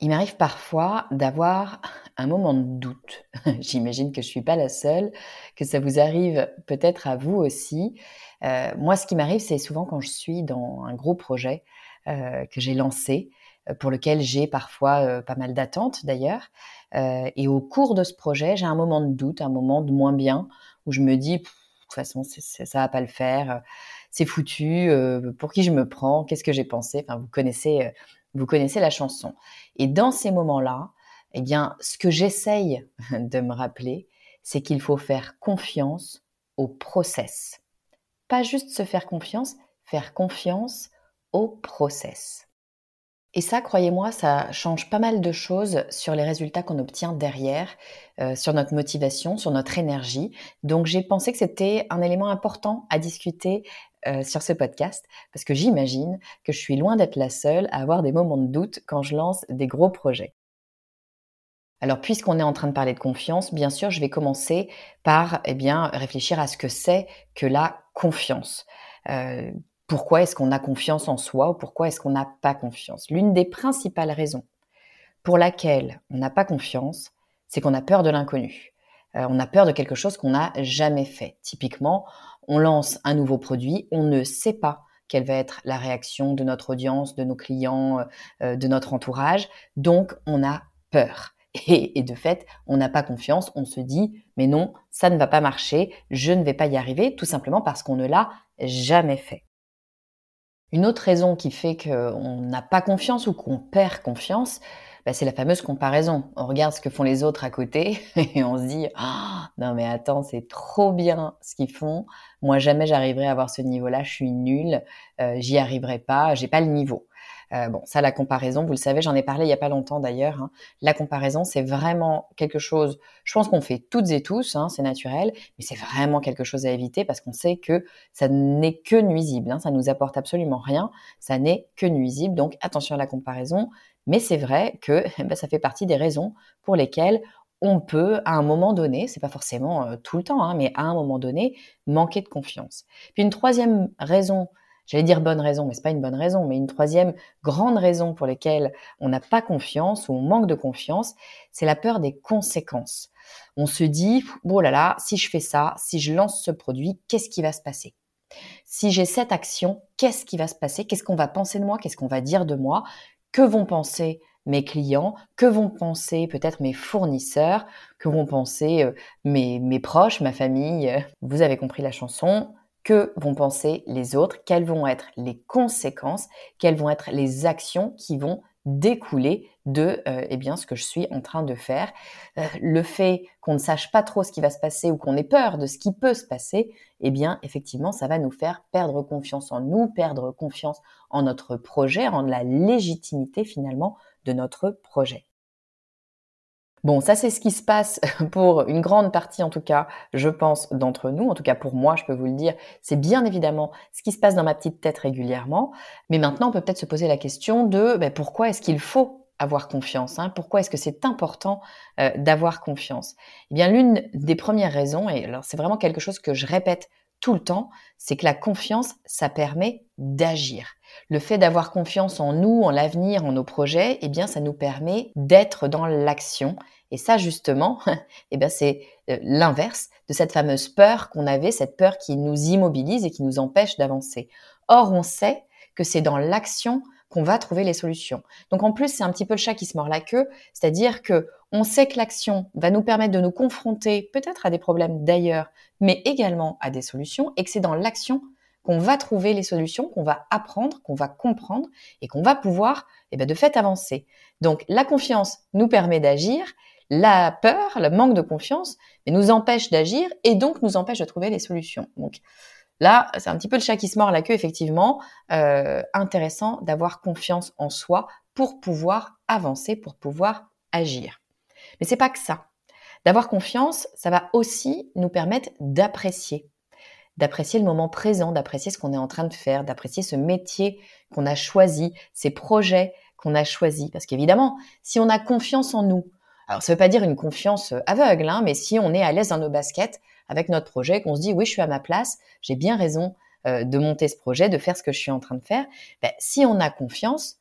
Il m'arrive parfois d'avoir un moment de doute. J'imagine que je ne suis pas la seule, que ça vous arrive peut-être à vous aussi. Euh, moi, ce qui m'arrive, c'est souvent quand je suis dans un gros projet euh, que j'ai lancé, euh, pour lequel j'ai parfois pas mal d'attentes d'ailleurs. et au cours de ce projet, j'ai un moment de doute, un moment de moins bien, où je me dis, de toute façon, ça va pas le faire, c'est foutu, pour qui je me prends, qu'est-ce que j'ai pensé? Enfin, vous connaissez vous connaissez la chanson. Et dans ces moments-là, eh bien, ce que j'essaye de me rappeler, c'est qu'il faut faire confiance au process. Pas juste se faire confiance, faire confiance au process. Et ça, croyez-moi, ça change pas mal de choses sur les résultats qu'on obtient derrière, euh, sur notre motivation, sur notre énergie. Donc j'ai pensé que c'était un élément important à discuter euh, sur ce podcast, parce que j'imagine que je suis loin d'être la seule à avoir des moments de doute quand je lance des gros projets. Alors, puisqu'on est en train de parler de confiance, bien sûr, je vais commencer par eh réfléchir à ce que c'est que la confiance. Euh, pourquoi est-ce qu'on a confiance en soi ou pourquoi est-ce qu'on n'a pas confiance? L'une des principales raisons pour laquelle on n'a pas confiance, c'est qu'on a peur de l'inconnu. Euh, on a peur de quelque chose qu'on n'a jamais fait. Typiquement, on lance un nouveau produit, on ne sait pas quelle va être la réaction de notre audience, de nos clients, euh, de notre entourage. Donc, on a peur. Et, et, de fait, on n'a pas confiance, on se dit, mais non, ça ne va pas marcher, je ne vais pas y arriver, tout simplement parce qu'on ne l'a jamais fait. Une autre raison qui fait qu'on n'a pas confiance ou qu'on perd confiance, bah, c'est la fameuse comparaison. On regarde ce que font les autres à côté et on se dit ah, non mais attends c'est trop bien ce qu'ils font. Moi jamais j'arriverai à avoir ce niveau-là. Je suis nulle, euh, j'y arriverai pas, j'ai pas le niveau. Euh, bon, ça, la comparaison, vous le savez, j'en ai parlé il y a pas longtemps d'ailleurs. Hein. La comparaison, c'est vraiment quelque chose. Je pense qu'on fait toutes et tous, hein, c'est naturel, mais c'est vraiment quelque chose à éviter parce qu'on sait que ça n'est que nuisible. Hein, ça nous apporte absolument rien. Ça n'est que nuisible. Donc attention à la comparaison. Mais c'est vrai que eh ben, ça fait partie des raisons pour lesquelles on peut, à un moment donné, c'est pas forcément euh, tout le temps, hein, mais à un moment donné, manquer de confiance. Puis une troisième raison j'allais dire bonne raison, mais c'est pas une bonne raison, mais une troisième grande raison pour laquelle on n'a pas confiance ou on manque de confiance, c'est la peur des conséquences. On se dit, oh là là, si je fais ça, si je lance ce produit, qu'est-ce qui va se passer? Si j'ai cette action, qu'est-ce qui va se passer? Qu'est-ce qu'on va penser de moi? Qu'est-ce qu'on va dire de moi? Que vont penser mes clients, que vont penser peut-être mes fournisseurs, que vont penser euh, mes, mes proches, ma famille? Vous avez compris la chanson, que vont penser les autres, quelles vont être les conséquences, quelles vont être les actions qui vont découler de euh, eh bien ce que je suis en train de faire. Euh, le fait qu'on ne sache pas trop ce qui va se passer ou qu'on ait peur de ce qui peut se passer, eh bien effectivement ça va nous faire perdre confiance en nous, perdre confiance en notre projet, en la légitimité finalement de notre projet. Bon, ça c'est ce qui se passe pour une grande partie en tout cas, je pense, d'entre nous. En tout cas pour moi, je peux vous le dire, c'est bien évidemment ce qui se passe dans ma petite tête régulièrement. Mais maintenant, on peut peut-être se poser la question de ben, pourquoi est-ce qu'il faut avoir confiance hein? Pourquoi est-ce que c'est important euh, d'avoir confiance? Eh bien, l'une des premières raisons, et alors c'est vraiment quelque chose que je répète tout le temps, c'est que la confiance, ça permet d'agir. Le fait d'avoir confiance en nous, en l'avenir, en nos projets, eh bien, ça nous permet d'être dans l'action. Et ça, justement, eh bien, c'est euh, l'inverse de cette fameuse peur qu'on avait, cette peur qui nous immobilise et qui nous empêche d'avancer. Or, on sait que c'est dans l'action qu'on va trouver les solutions. Donc en plus, c'est un petit peu le chat qui se mord la queue, c'est-à-dire que on sait que l'action va nous permettre de nous confronter peut-être à des problèmes d'ailleurs, mais également à des solutions, et que c'est dans l'action qu'on va trouver les solutions, qu'on va apprendre, qu'on va comprendre et qu'on va pouvoir, eh bien, de fait, avancer. Donc la confiance nous permet d'agir, la peur, le manque de confiance, nous empêche d'agir et donc nous empêche de trouver les solutions. Donc Là, c'est un petit peu le chat qui se mord la queue, effectivement. Euh, intéressant d'avoir confiance en soi pour pouvoir avancer, pour pouvoir agir. Mais c'est pas que ça. D'avoir confiance, ça va aussi nous permettre d'apprécier, d'apprécier le moment présent, d'apprécier ce qu'on est en train de faire, d'apprécier ce métier qu'on a choisi, ces projets qu'on a choisis. Parce qu'évidemment, si on a confiance en nous, alors ça ne veut pas dire une confiance aveugle, hein, mais si on est à l'aise dans nos baskets, avec notre projet, qu'on se dit oui, je suis à ma place, j'ai bien raison euh, de monter ce projet, de faire ce que je suis en train de faire. Ben, si on a confiance,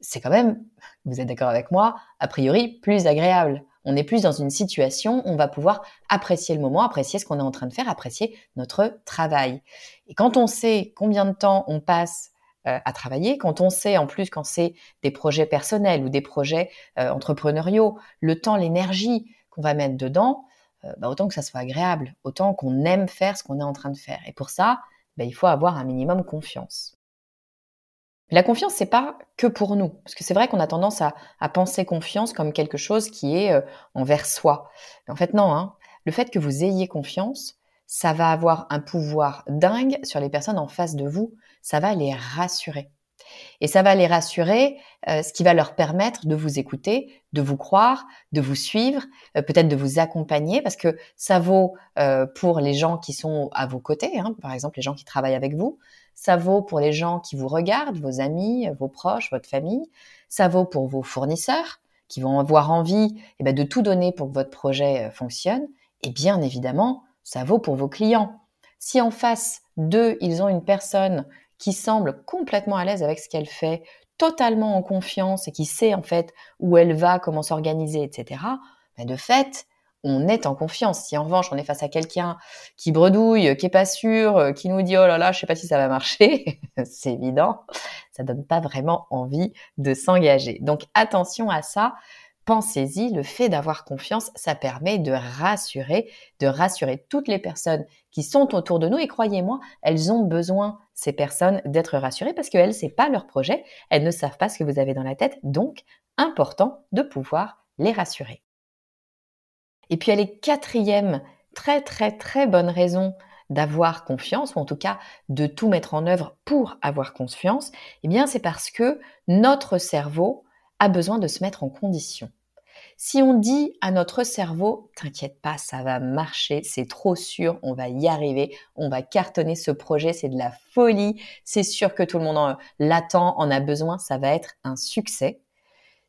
c'est quand même, vous êtes d'accord avec moi, a priori plus agréable. On est plus dans une situation on va pouvoir apprécier le moment, apprécier ce qu'on est en train de faire, apprécier notre travail. Et quand on sait combien de temps on passe euh, à travailler, quand on sait en plus quand c'est des projets personnels ou des projets euh, entrepreneuriaux, le temps, l'énergie qu'on va mettre dedans, euh, bah, autant que ça soit agréable, autant qu'on aime faire ce qu'on est en train de faire. Et pour ça, bah, il faut avoir un minimum confiance. La confiance, c'est pas que pour nous, parce que c'est vrai qu'on a tendance à, penser confiance comme quelque chose qui est euh, envers soi. Mais en fait, non. Hein. Le fait que vous ayez confiance, ça va avoir un pouvoir dingue sur les personnes en face de vous. Ça va les rassurer. Et ça va les rassurer, euh, ce qui va leur permettre de vous écouter, de vous croire, de vous suivre, euh, peut-être de vous accompagner, parce que ça vaut euh, pour les gens qui sont à vos côtés, hein, par exemple les gens qui travaillent avec vous, ça vaut pour les gens qui vous regardent, vos amis, vos proches, votre famille, ça vaut pour vos fournisseurs qui vont avoir envie eh ben, de tout donner pour que votre projet fonctionne, et bien évidemment, ça vaut pour vos clients. Si en face d'eux, ils ont une personne qui semble complètement à l'aise avec ce qu'elle fait, totalement en confiance et qui sait en fait où elle va, comment s'organiser, etc., ben de fait, on est en confiance. Si en revanche on est face à quelqu'un qui bredouille, qui est pas sûr, qui nous dit oh là là, je sais pas si ça va marcher, c'est évident, ça donne pas vraiment envie de s'engager. Donc attention à ça. Pensez-y, le fait d'avoir confiance, ça permet de rassurer, de rassurer toutes les personnes qui sont autour de nous. Et croyez-moi, elles ont besoin, ces personnes, d'être rassurées parce qu'elles, c'est pas leur projet. Elles ne savent pas ce que vous avez dans la tête. Donc, important de pouvoir les rassurer. Et puis, elle est quatrième, très, très, très bonne raison d'avoir confiance, ou en tout cas de tout mettre en œuvre pour avoir confiance, eh bien, c'est parce que notre cerveau, a besoin de se mettre en condition. Si on dit à notre cerveau, t'inquiète pas, ça va marcher, c'est trop sûr, on va y arriver, on va cartonner ce projet, c'est de la folie, c'est sûr que tout le monde l'attend, en a besoin, ça va être un succès.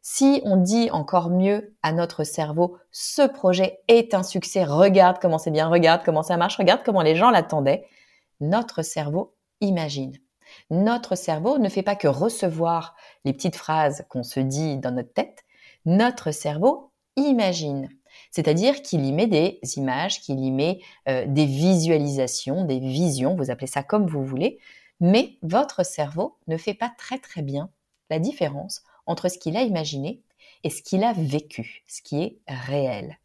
Si on dit encore mieux à notre cerveau, ce projet est un succès, regarde comment c'est bien, regarde comment ça marche, regarde comment les gens l'attendaient, notre cerveau imagine. Notre cerveau ne fait pas que recevoir les petites phrases qu'on se dit dans notre tête, notre cerveau imagine. C'est-à-dire qu'il y met des images, qu'il y met euh, des visualisations, des visions, vous appelez ça comme vous voulez, mais votre cerveau ne fait pas très très bien la différence entre ce qu'il a imaginé et ce qu'il a vécu, ce qui est réel.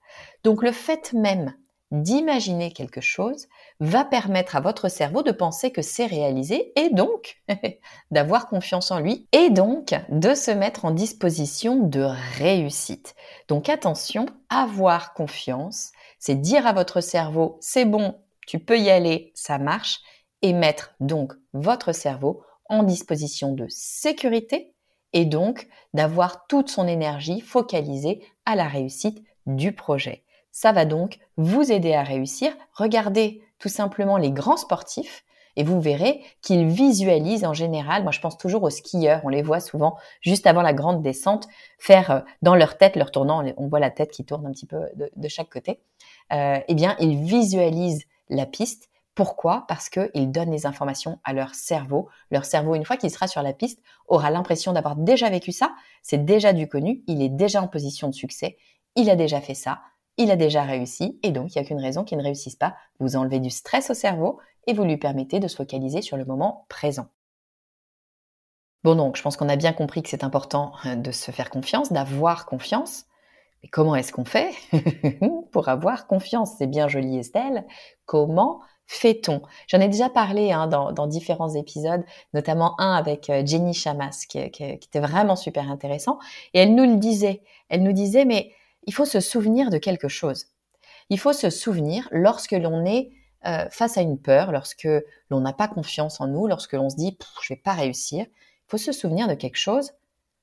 Donc le fait même d'imaginer quelque chose va permettre à votre cerveau de penser que c'est réalisé et donc d'avoir confiance en lui et donc de se mettre en disposition de réussite. Donc attention, avoir confiance, c'est dire à votre cerveau c'est bon, tu peux y aller, ça marche et mettre donc votre cerveau en disposition de sécurité et donc d'avoir toute son énergie focalisée à la réussite du projet. Ça va donc vous aider à réussir. Regardez tout simplement les grands sportifs et vous verrez qu'ils visualisent en général, moi je pense toujours aux skieurs, on les voit souvent juste avant la grande descente faire euh, dans leur tête, leur tournant, on voit la tête qui tourne un petit peu de, chaque côté, euh, eh bien ils visualisent la piste. Pourquoi? Parce qu'ils donnent les informations à leur cerveau. Leur cerveau, une fois qu'il sera sur la piste, aura l'impression d'avoir déjà vécu ça, c'est déjà du connu, il est déjà en position de succès, il a déjà fait ça, il a déjà réussi, et donc il n'y a qu'une raison qu'il ne réussisse pas. Vous enlevez du stress au cerveau et vous lui permettez de se focaliser sur le moment présent. Bon donc, je pense qu'on a bien compris que c'est important euh, de se faire confiance, d'avoir confiance. Mais comment est-ce qu'on fait pour avoir confiance? C'est bien joli Estelle. Comment fait-on? J'en ai déjà parlé hein, dans, différents épisodes, notamment un avec euh, Jenny Chamas, qui, était vraiment super intéressant. Et elle nous le disait. Elle nous disait, mais il faut se souvenir de quelque chose. Il faut se souvenir lorsque l'on est euh, face à une peur, lorsque l'on n'a pas confiance en nous, lorsque l'on se dit, je vais pas réussir faut se souvenir de quelque chose,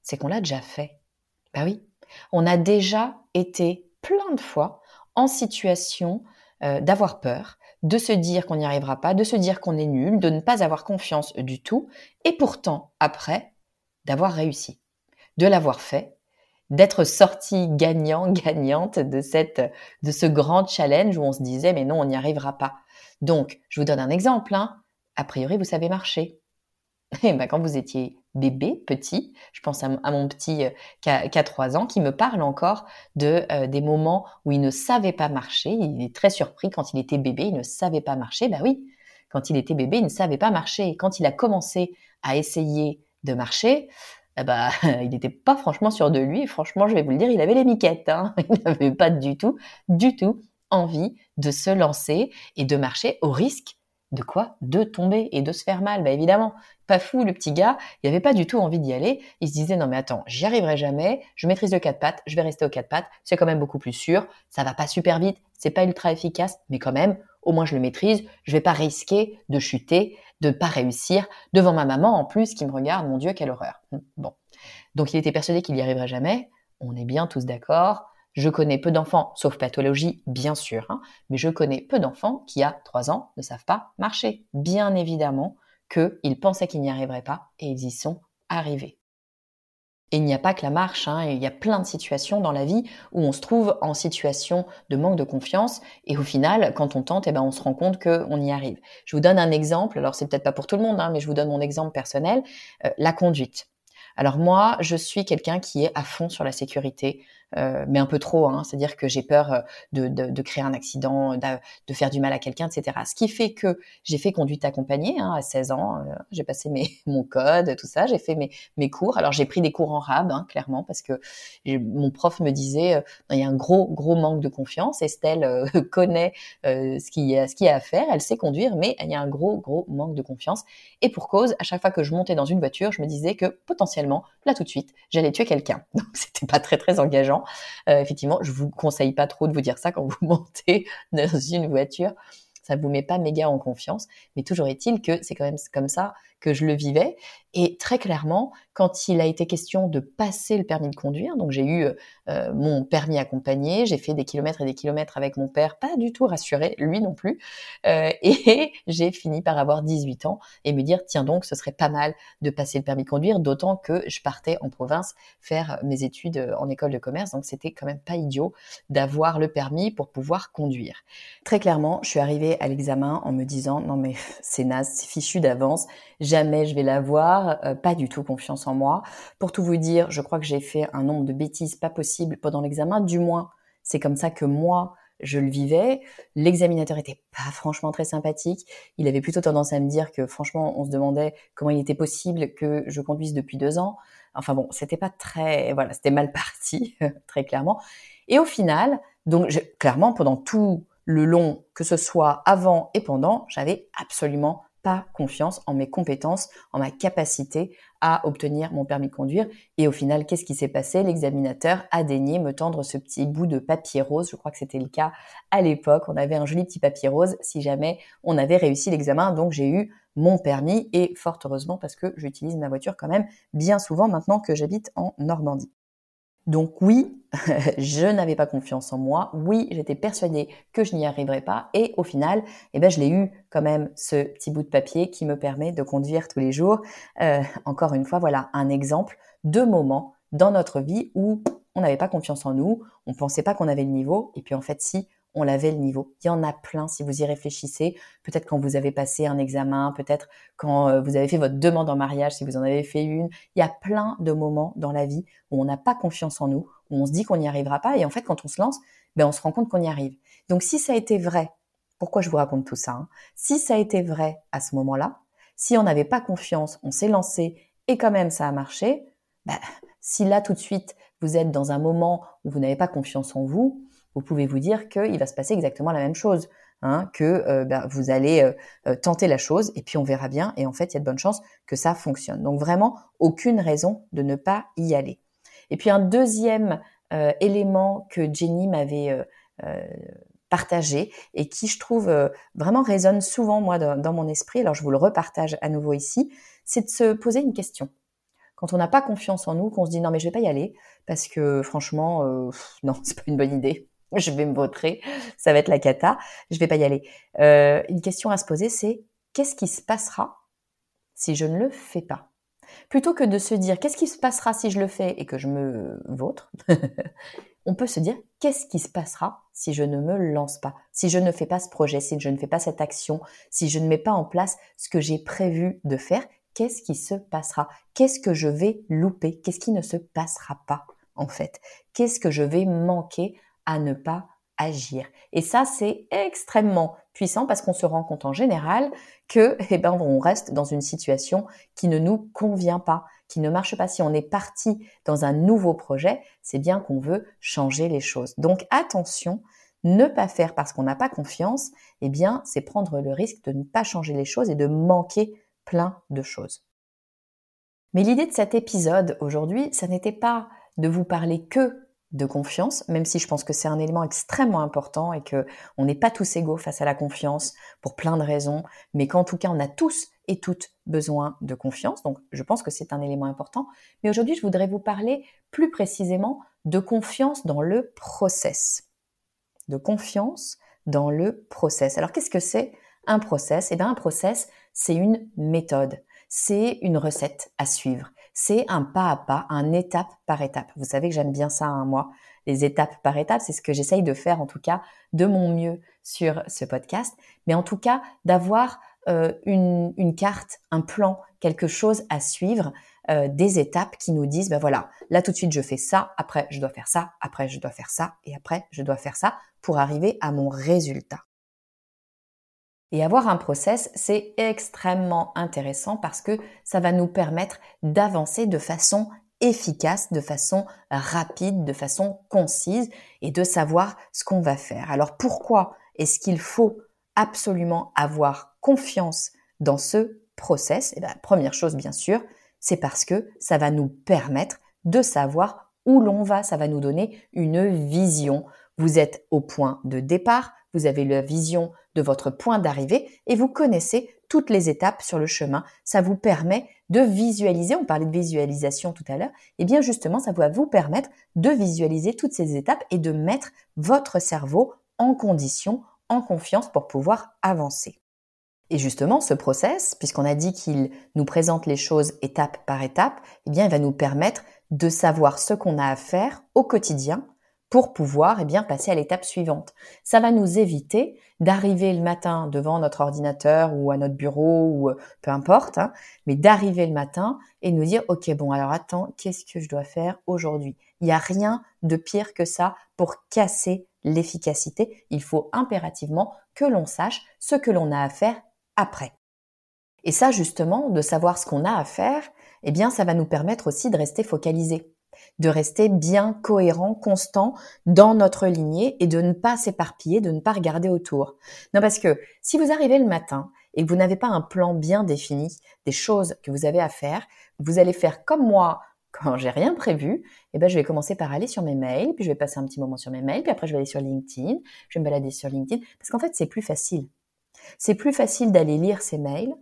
c'est qu'on l'a déjà fait. Ben oui, on a déjà été plein de fois en situation euh, d'avoir peur, de se dire qu'on n'y arrivera pas, de se dire qu'on est nul, de ne pas avoir confiance du tout, et pourtant, après, d'avoir réussi, de l'avoir fait, d'être sorti gagnant, gagnante de, cette, de ce grand challenge où on se disait mais non, on n'y arrivera pas. Donc, je vous donne un exemple. Hein. A priori, vous savez marcher. Et ben, quand vous étiez bébé, petit, je pense à, mon petit euh, qui, a, 3 ans, qui me parle encore de euh, des moments où il ne savait pas marcher. Il est très surpris quand il était bébé, il ne savait pas marcher. Ben oui, quand il était bébé, il ne savait pas marcher. Et quand il a commencé à essayer de marcher, eh ben, il n'était pas franchement sûr de lui. franchement, je vais vous le dire, il avait les miquettes. Hein. Il n'avait pas du tout, du tout envie de se lancer et de marcher au risque de quoi? De tomber et de se faire mal. Bah évidemment, pas fou le petit gars, il avait pas du tout envie d'y aller. Il se disait non mais attends, j'y arriverai jamais, je maîtrise le quatre pattes, je vais rester au quatre pattes, c'est quand même beaucoup plus sûr, ça va pas super vite, c'est pas ultra efficace, mais quand même, au moins je le maîtrise, je vais pas risquer de chuter, de pas réussir devant ma maman en plus qui me regarde, mon dieu, quelle horreur. Bon. Donc il était persuadé qu'il y arriverait jamais. On est bien tous d'accord. Je connais peu d'enfants, sauf pathologie, bien sûr, hein, mais je connais peu d'enfants qui, à 3 ans, ne savent pas marcher. Bien évidemment qu'ils pensaient qu'ils n'y arriveraient pas et ils y sont arrivés. Et il n'y a pas que la marche, hein, il y a plein de situations dans la vie où on se trouve en situation de manque de confiance et au final, quand on tente, eh ben, on se rend compte qu'on y arrive. Je vous donne un exemple, alors c'est peut-être pas pour tout le monde, hein, mais je vous donne mon exemple personnel, euh, la conduite. Alors moi, je suis quelqu'un qui est à fond sur la sécurité, euh, mais un peu trop. Hein, C'est-à-dire que j'ai peur euh, de, créer un accident, de, faire du mal à quelqu'un, etc. Ce qui fait que j'ai fait conduite accompagnée hein, à 16 ans. Euh, j'ai passé mes, mon code, tout ça. J'ai fait mes, mes cours. Alors j'ai pris des cours en rab, hein, clairement, parce que mon prof me disait il y a un gros gros manque de confiance. Estelle connaît ce qu'il y a ce qu'il y a à faire. Elle sait conduire, mais il y a un gros gros manque de confiance. Et pour cause, à chaque fois que je montais dans une voiture, je me disais que potentiellement, là tout de suite, j'allais tuer quelqu'un. Donc c'était pas très très engageant. Euh, effectivement, je vous conseille pas trop de vous dire ça quand vous montez dans une voiture. Ça vous met pas méga en confiance, mais toujours est-il que c'est quand même comme ça que je le vivais. Et très clairement, quand il a été question de passer le permis de conduire, donc j'ai eu euh, mon permis accompagné, j'ai fait des kilomètres et des kilomètres avec mon père, pas du tout rassuré, lui non plus, euh, et j'ai fini par avoir 18 ans et me dire, tiens donc, ce serait pas mal de passer le permis de conduire, d'autant que je partais en province faire mes études en école de commerce, donc c'était quand même pas idiot d'avoir le permis pour pouvoir conduire. Très clairement, je suis arrivée à l'examen en me disant, non mais c'est naze, c'est fichu d'avance, jamais je vais l'avoir, euh, pas du tout confiance en moi. Pour tout vous dire, je crois que j'ai fait un nombre de bêtises pas possible pendant l'examen, du moins c'est comme ça que moi je le vivais. L'examinateur était pas franchement très sympathique. Il avait plutôt tendance à me dire que franchement, on se demandait comment il était possible que je conduise depuis deux ans. Enfin bon, c'était pas très, voilà, c'était mal parti, très clairement. Et au final, donc clairement, pendant tout le long, que ce soit avant et pendant, j'avais absolument confiance en mes compétences, en ma capacité à obtenir mon permis de conduire. Et au final, qu'est-ce qui s'est passé? L'examinateur a daigné me tendre ce petit bout de papier rose. Je crois que c'était le cas à l'époque. On avait un joli petit papier rose si jamais on avait réussi l'examen. Donc j'ai eu mon permis et fort heureusement parce que j'utilise ma voiture quand même bien souvent maintenant que j'habite en Normandie. Donc oui, je n'avais pas confiance en moi. Oui, j'étais persuadée que je n'y arriverais pas. Et au final, eh ben, je l'ai eu quand même ce petit bout de papier qui me permet de conduire tous les jours. Euh, encore une fois, voilà un exemple de moment dans notre vie où on n'avait pas confiance en nous, on pensait pas qu'on avait le niveau, et puis en fait si, on l'avait le niveau. Il y en a plein si vous y réfléchissez. Peut-être quand vous avez passé un examen, peut-être quand euh, vous avez fait votre demande en mariage, si vous en avez fait une. Il y a plein de moments dans la vie où on n'a pas confiance en nous, où on se dit qu'on n'y arrivera pas. Et en fait, quand on se lance, ben, on se rend compte qu'on y arrive. Donc si ça a été vrai, pourquoi je vous raconte tout ça hein? Si ça a été vrai à ce moment-là, si on n'avait pas confiance, on s'est lancé et quand même ça a marché, ben, si là tout de suite vous êtes dans un moment où vous n'avez pas confiance en vous, vous pouvez vous dire qu'il va se passer exactement la même chose, hein, que euh, ben, vous allez euh, euh, tenter la chose et puis on verra bien. Et en fait, il y a de bonnes chances que ça fonctionne. Donc vraiment, aucune raison de ne pas y aller. Et puis un deuxième élément que Jenny m'avait partagé et qui, je trouve, vraiment résonne souvent moi dans mon esprit. Alors je vous le repartage à nouveau ici, c'est de se poser une question quand on n'a pas confiance en nous, qu'on se dit non mais je vais pas y aller parce que franchement euh, non c'est pas une bonne idée, je vais me vautrer, ça va être la cata, je vais pas y aller. Euh, une question à se poser c'est qu'est-ce qui se passera si je ne le fais pas? Plutôt que de se dire qu'est-ce qui se passera si je le fais et que je me vautre, on peut se dire qu'est-ce qui se passera si je ne me lance pas, si je ne fais pas ce projet, si je ne fais pas cette action, si je ne mets pas en place ce que j'ai prévu de faire qu'est-ce qui se passera? Qu'est-ce que je vais louper? Qu'est-ce qui ne se passera pas en fait? Qu'est-ce que je vais manquer à ne pas agir Et ça, c'est extrêmement puissant parce qu'on se rend compte en général que, eh ben, on reste dans une situation qui ne nous convient pas, qui ne marche pas. Si on est parti dans un nouveau projet, c'est bien qu'on veut changer les choses. Donc attention, ne pas faire parce qu'on n'a pas confiance, eh bien, c'est prendre le risque de ne pas changer les choses et de manquer plein de choses. Mais l'idée de cet épisode aujourd'hui, ça n'était pas de vous parler que de confiance, même si je pense que c'est un élément extrêmement important et que on n'est pas tous égaux face à la confiance pour plein de raisons, mais qu'en tout cas on a tous et toutes besoin de confiance. Donc je pense que c'est un élément important. Mais aujourd'hui, je voudrais vous parler plus précisément de confiance dans le process. De confiance dans le process. Alors qu'est-ce que c'est un process? Eh bien un process, c'est une méthode, c'est une recette à suivre, c'est un pas à pas, un étape par étape. Vous savez que j'aime bien ça, hein, moi, les étapes par étape, c'est ce que j'essaye de faire en tout cas de mon mieux sur ce podcast, mais en tout cas d'avoir euh, une, une, carte, un plan, quelque chose à suivre, euh, des étapes qui nous disent, ben voilà, là tout de suite je fais ça, après je dois faire ça, après je dois faire ça, et après je dois faire ça pour arriver à mon résultat. Et avoir un process, c'est extrêmement intéressant parce que ça va nous permettre d'avancer de façon efficace, de façon rapide, de façon concise et de savoir ce qu'on va faire. Alors pourquoi est-ce qu'il faut absolument avoir confiance dans ce process? Eh bien, première chose, bien sûr, c'est parce que ça va nous permettre de savoir où l'on va, ça va nous donner une vision. Vous êtes au point de départ, vous avez la vision de votre point d'arrivée et vous connaissez toutes les étapes sur le chemin. Ça vous permet de visualiser, on parlait de visualisation tout à l'heure, et bien justement ça va vous permettre de visualiser toutes ces étapes et de mettre votre cerveau en condition, en confiance pour pouvoir avancer. Et justement, ce process, puisqu'on a dit qu'il nous présente les choses étape par étape, eh bien, il va nous permettre de savoir ce qu'on a à faire au quotidien pour pouvoir eh bien, passer à l'étape suivante. Ça va nous éviter d'arriver le matin devant notre ordinateur ou à notre bureau ou euh, peu importe, hein, mais d'arriver le matin et nous dire, OK, bon, alors attends, qu'est-ce que je dois faire aujourd'hui? Il n'y a rien de pire que ça pour casser l'efficacité. Il faut impérativement que l'on sache ce que l'on a à faire après. Et ça, justement, de savoir ce qu'on a à faire, eh bien, ça va nous permettre aussi de rester focalisé de rester bien cohérent, constant dans notre lignée et de ne pas s'éparpiller, de ne pas regarder autour. Non, parce que si vous arrivez le matin et que vous n'avez pas un plan bien défini des choses que vous avez à faire, vous allez faire comme moi quand j'ai rien prévu, eh ben, je vais commencer par aller sur mes mails, puis je vais passer un petit moment sur mes mails, puis après je vais aller sur LinkedIn, je vais me balader sur LinkedIn, parce qu'en fait c'est plus facile. C'est plus facile d'aller lire ses mails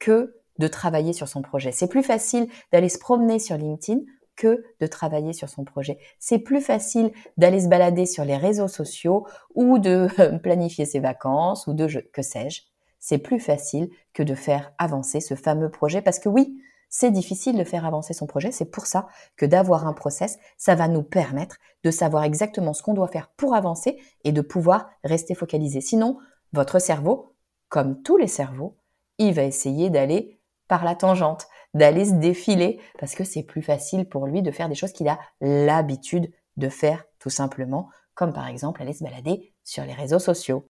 que de travailler sur son projet. C'est plus facile d'aller se promener sur LinkedIn que de travailler sur son projet. C'est plus facile d'aller se balader sur les réseaux sociaux ou de planifier ses vacances ou de que sais-je. C'est plus facile que de faire avancer ce fameux projet parce que oui, c'est difficile de faire avancer son projet. C'est pour ça que d'avoir un process, ça va nous permettre de savoir exactement ce qu'on doit faire pour avancer et de pouvoir rester focalisé. Sinon, votre cerveau, comme tous les cerveaux, il va essayer d'aller par la tangente, d'aller se défiler parce que c'est plus facile pour lui de faire des choses qu'il a l'habitude de faire tout simplement, comme par exemple aller se balader sur les réseaux sociaux.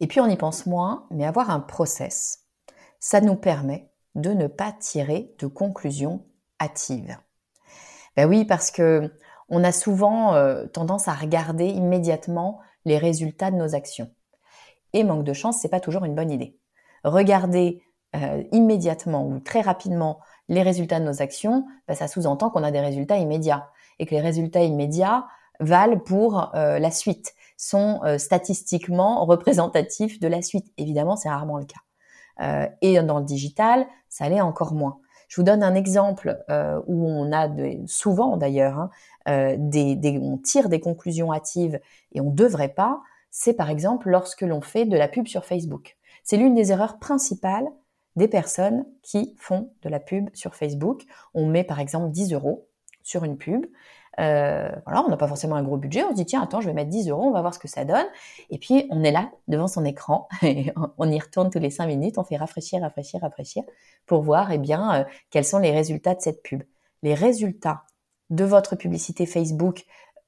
Et puis on y pense moins, mais avoir un process, ça nous permet de ne pas tirer de conclusions hâtives. Ben oui, parce que on a souvent euh, tendance à regarder immédiatement les résultats de nos actions. Et manque de chance, c'est pas toujours une bonne idée. Regarder euh, immédiatement ou très rapidement les résultats de nos actions, ben ça sous-entend qu'on a des résultats immédiats et que les résultats immédiats valent pour euh, la suite, sont statistiquement représentatifs de la suite. Évidemment, c'est rarement le cas. Euh, et dans le digital, ça l'est encore moins. Je vous donne un exemple euh, où on a souvent d'ailleurs hein, euh, des, on tire des conclusions hâtives et on ne devrait pas. C'est par exemple lorsque l'on fait de la pub sur Facebook. C'est l'une des erreurs principales des personnes qui font de la pub sur Facebook. On met par exemple 10 euros sur une pub euh, voilà, on n'a pas forcément un gros budget, on se dit tiens attends je vais mettre 10 euros, on va voir ce que ça donne. Et puis on est là devant son écran et on y retourne tous les 5 minutes, on fait rafraîchir, rafraîchir, rafraîchir pour voir eh bien euh, quels sont les résultats de cette pub. Les résultats de votre publicité Facebook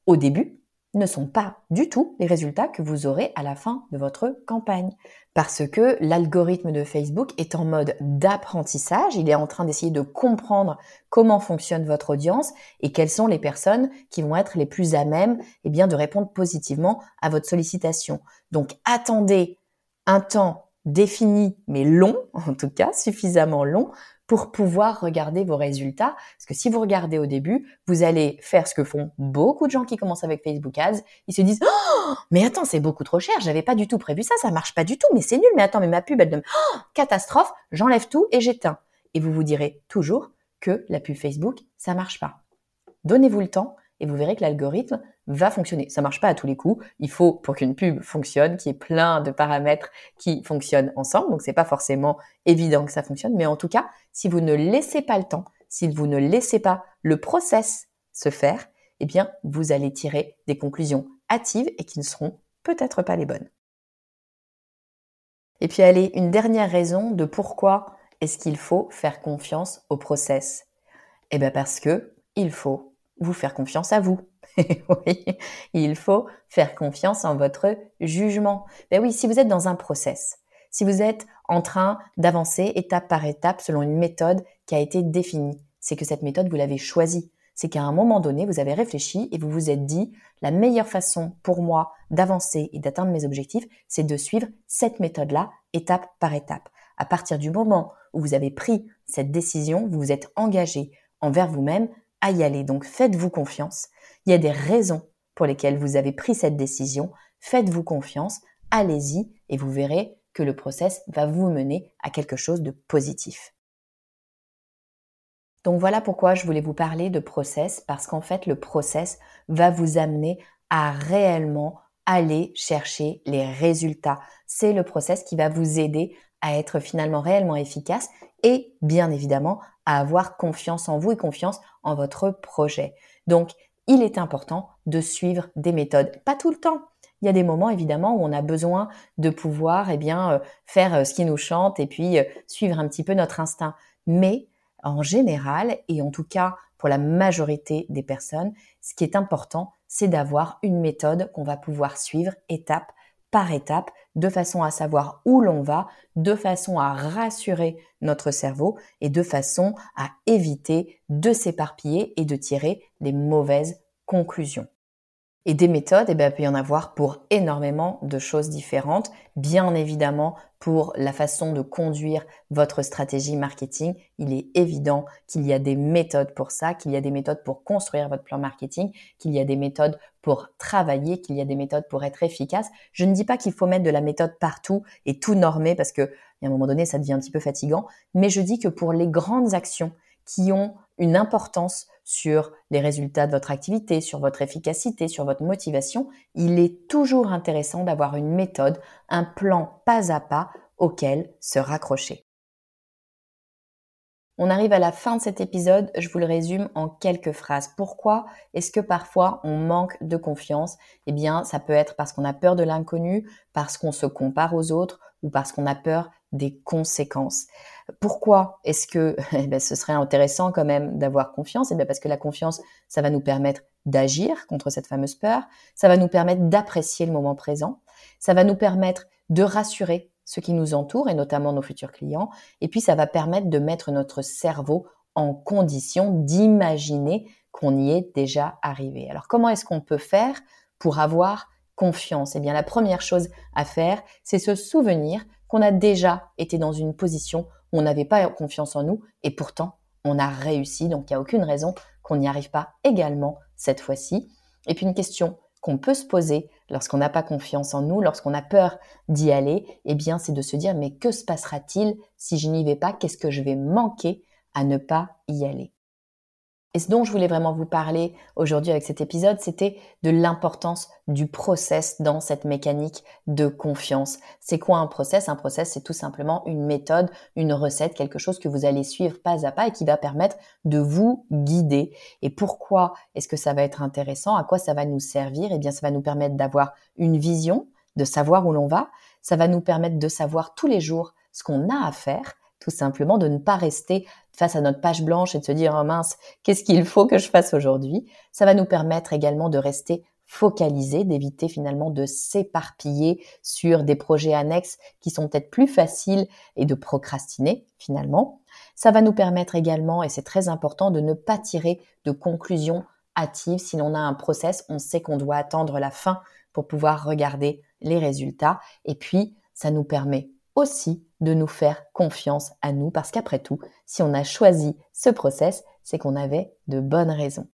au début ne sont pas du tout les résultats que vous aurez à la fin de votre campagne. Parce que l'algorithme de Facebook est en mode d'apprentissage, il est en train d'essayer de comprendre comment fonctionne votre audience et quelles sont les personnes qui vont être les plus à même eh bien, de répondre positivement à votre sollicitation. Donc attendez un temps défini mais long, en tout cas suffisamment long, pour pouvoir regarder vos résultats. Parce que si vous regardez au début, vous allez faire ce que font beaucoup de gens qui commencent avec Facebook Ads. Ils se disent, oh, mais attends, c'est beaucoup trop cher. J'avais pas du tout prévu ça. Ça marche pas du tout. Mais c'est nul. Mais attends, mais ma pub, elle donne, oh, catastrophe. J'enlève tout et j'éteins. Et vous vous direz toujours que la pub Facebook, ça marche pas. Donnez-vous le temps et vous verrez que l'algorithme va fonctionner. Ça marche pas à tous les coups. Il faut pour qu'une pub fonctionne, qu'il y ait plein de paramètres qui fonctionnent ensemble. Donc c'est pas forcément évident que ça fonctionne, mais en tout cas, si vous ne laissez pas le temps, si vous ne laissez pas le process se faire, eh bien vous allez tirer des conclusions hâtives et qui ne seront peut-être pas les bonnes. Et puis allez, une dernière raison de pourquoi est-ce qu'il faut faire confiance au process Eh bien parce que il faut vous faire confiance à vous. oui, il faut faire confiance en votre jugement. Ben oui, si vous êtes dans un process, si vous êtes en train d'avancer étape par étape selon une méthode qui a été définie, c'est que cette méthode, vous l'avez choisie. C'est qu'à un moment donné, vous avez réfléchi et vous vous êtes dit, la meilleure façon pour moi d'avancer et d'atteindre mes objectifs, c'est de suivre cette méthode-là, étape par étape. À partir du moment où vous avez pris cette décision, vous vous êtes engagé envers vous-même à y aller. Donc faites-vous confiance. Il y a des raisons pour lesquelles vous avez pris cette décision. Faites-vous confiance, allez-y et vous verrez que le process va vous mener à quelque chose de positif. Donc voilà pourquoi je voulais vous parler de process, parce qu'en fait le process va vous amener à réellement aller chercher les résultats. C'est le process qui va vous aider à être finalement réellement efficace et bien évidemment à avoir confiance en vous et confiance en votre projet. Donc, il est important de suivre des méthodes. Pas tout le temps. Il y a des moments évidemment où on a besoin de pouvoir eh bien euh, faire euh, ce qui nous chante et puis euh, suivre un petit peu notre instinct. Mais en général et en tout cas pour la majorité des personnes, ce qui est important, c'est d'avoir une méthode qu'on va pouvoir suivre étape par étape, de façon à savoir où l'on va, de façon à rassurer notre cerveau et de façon à éviter de s'éparpiller et de tirer des mauvaises conclusions. Et des méthodes, eh bien, il peut y en avoir pour énormément de choses différentes. Bien évidemment, pour la façon de conduire votre stratégie marketing, il est évident qu'il y a des méthodes pour ça, qu'il y a des méthodes pour construire votre plan marketing, qu'il y a des méthodes pour travailler, qu'il y a des méthodes pour être efficace. Je ne dis pas qu'il faut mettre de la méthode partout et tout normer parce que, à un moment donné, ça devient un petit peu fatigant. Mais je dis que pour les grandes actions qui ont une importance sur les résultats de votre activité, sur votre efficacité, sur votre motivation, il est toujours intéressant d'avoir une méthode, un plan pas à pas auquel se raccrocher. On arrive à la fin de cet épisode, je vous le résume en quelques phrases. Pourquoi est-ce que parfois on manque de confiance? Eh bien, ça peut être parce qu'on a peur de l'inconnu, parce qu'on se compare aux autres ou parce qu'on a peur des conséquences. Pourquoi est-ce que eh ben, ce serait intéressant quand même d'avoir confiance? Eh bien parce que la confiance, ça va nous permettre d'agir contre cette fameuse peur, ça va nous permettre d'apprécier le moment présent, ça va nous permettre de rassurer ceux qui nous entourent et notamment nos futurs clients, et puis ça va permettre de mettre notre cerveau en condition d'imaginer qu'on y est déjà arrivé. Alors comment est-ce qu'on peut faire pour avoir confiance? Eh bien la première chose à faire, c'est se souvenir qu'on a déjà été dans une position où on n'avait pas confiance en nous et pourtant on a réussi. Donc il n'y a aucune raison qu'on n'y arrive pas également cette fois-ci. Et puis une question qu'on peut se poser lorsqu'on n'a pas confiance en nous, lorsqu'on a peur d'y aller, eh bien c'est de se dire mais que se passera-t-il si je n'y vais pas? Qu'est-ce que je vais manquer à ne pas y aller? Et ce dont je voulais vraiment vous parler aujourd'hui avec cet épisode, c'était de l'importance du process dans cette mécanique de confiance. C'est quoi un process? Un process, c'est tout simplement une méthode, une recette, quelque chose que vous allez suivre pas à pas et qui va permettre de vous guider. Et pourquoi est-ce que ça va être intéressant? À quoi ça va nous servir? Eh bien, ça va nous permettre d'avoir une vision, de savoir où l'on va. Ça va nous permettre de savoir tous les jours ce qu'on a à faire tout simplement de ne pas rester face à notre page blanche et de se dire oh mince, qu'est-ce qu'il faut que je fasse aujourd'hui? Ça va nous permettre également de rester focalisé, d'éviter finalement de s'éparpiller sur des projets annexes qui sont peut-être plus faciles et de procrastiner finalement. Ça va nous permettre également, et c'est très important, de ne pas tirer de conclusions hâtives. Si l'on a un process, on sait qu'on doit attendre la fin pour pouvoir regarder les résultats. Et puis, ça nous permet aussi de nous faire confiance à nous parce qu'après tout, si on a choisi ce process, c'est qu'on avait de bonnes raisons.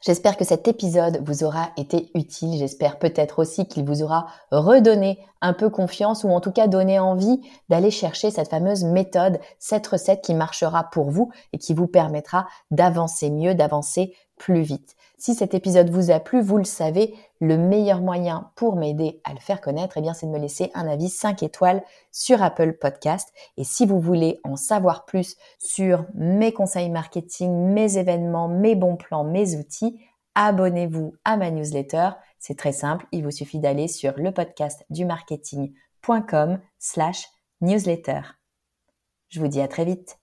J'espère que cet épisode vous aura été utile. J'espère peut-être aussi qu'il vous aura redonné un peu confiance ou en tout cas donné envie d'aller chercher cette fameuse méthode, cette recette qui marchera pour vous et qui vous permettra d'avancer mieux, d'avancer plus vite. Si cet épisode vous a plu, vous le savez, le meilleur moyen pour m'aider à le faire connaître, eh bien, c'est de me laisser un avis 5 étoiles sur Apple Podcast. Et si vous voulez en savoir plus sur mes conseils marketing, mes événements, mes bons plans, mes outils, abonnez-vous à ma newsletter. C'est très simple. Il vous suffit d'aller sur le podcast du marketing.com slash newsletter. Je vous dis à très vite.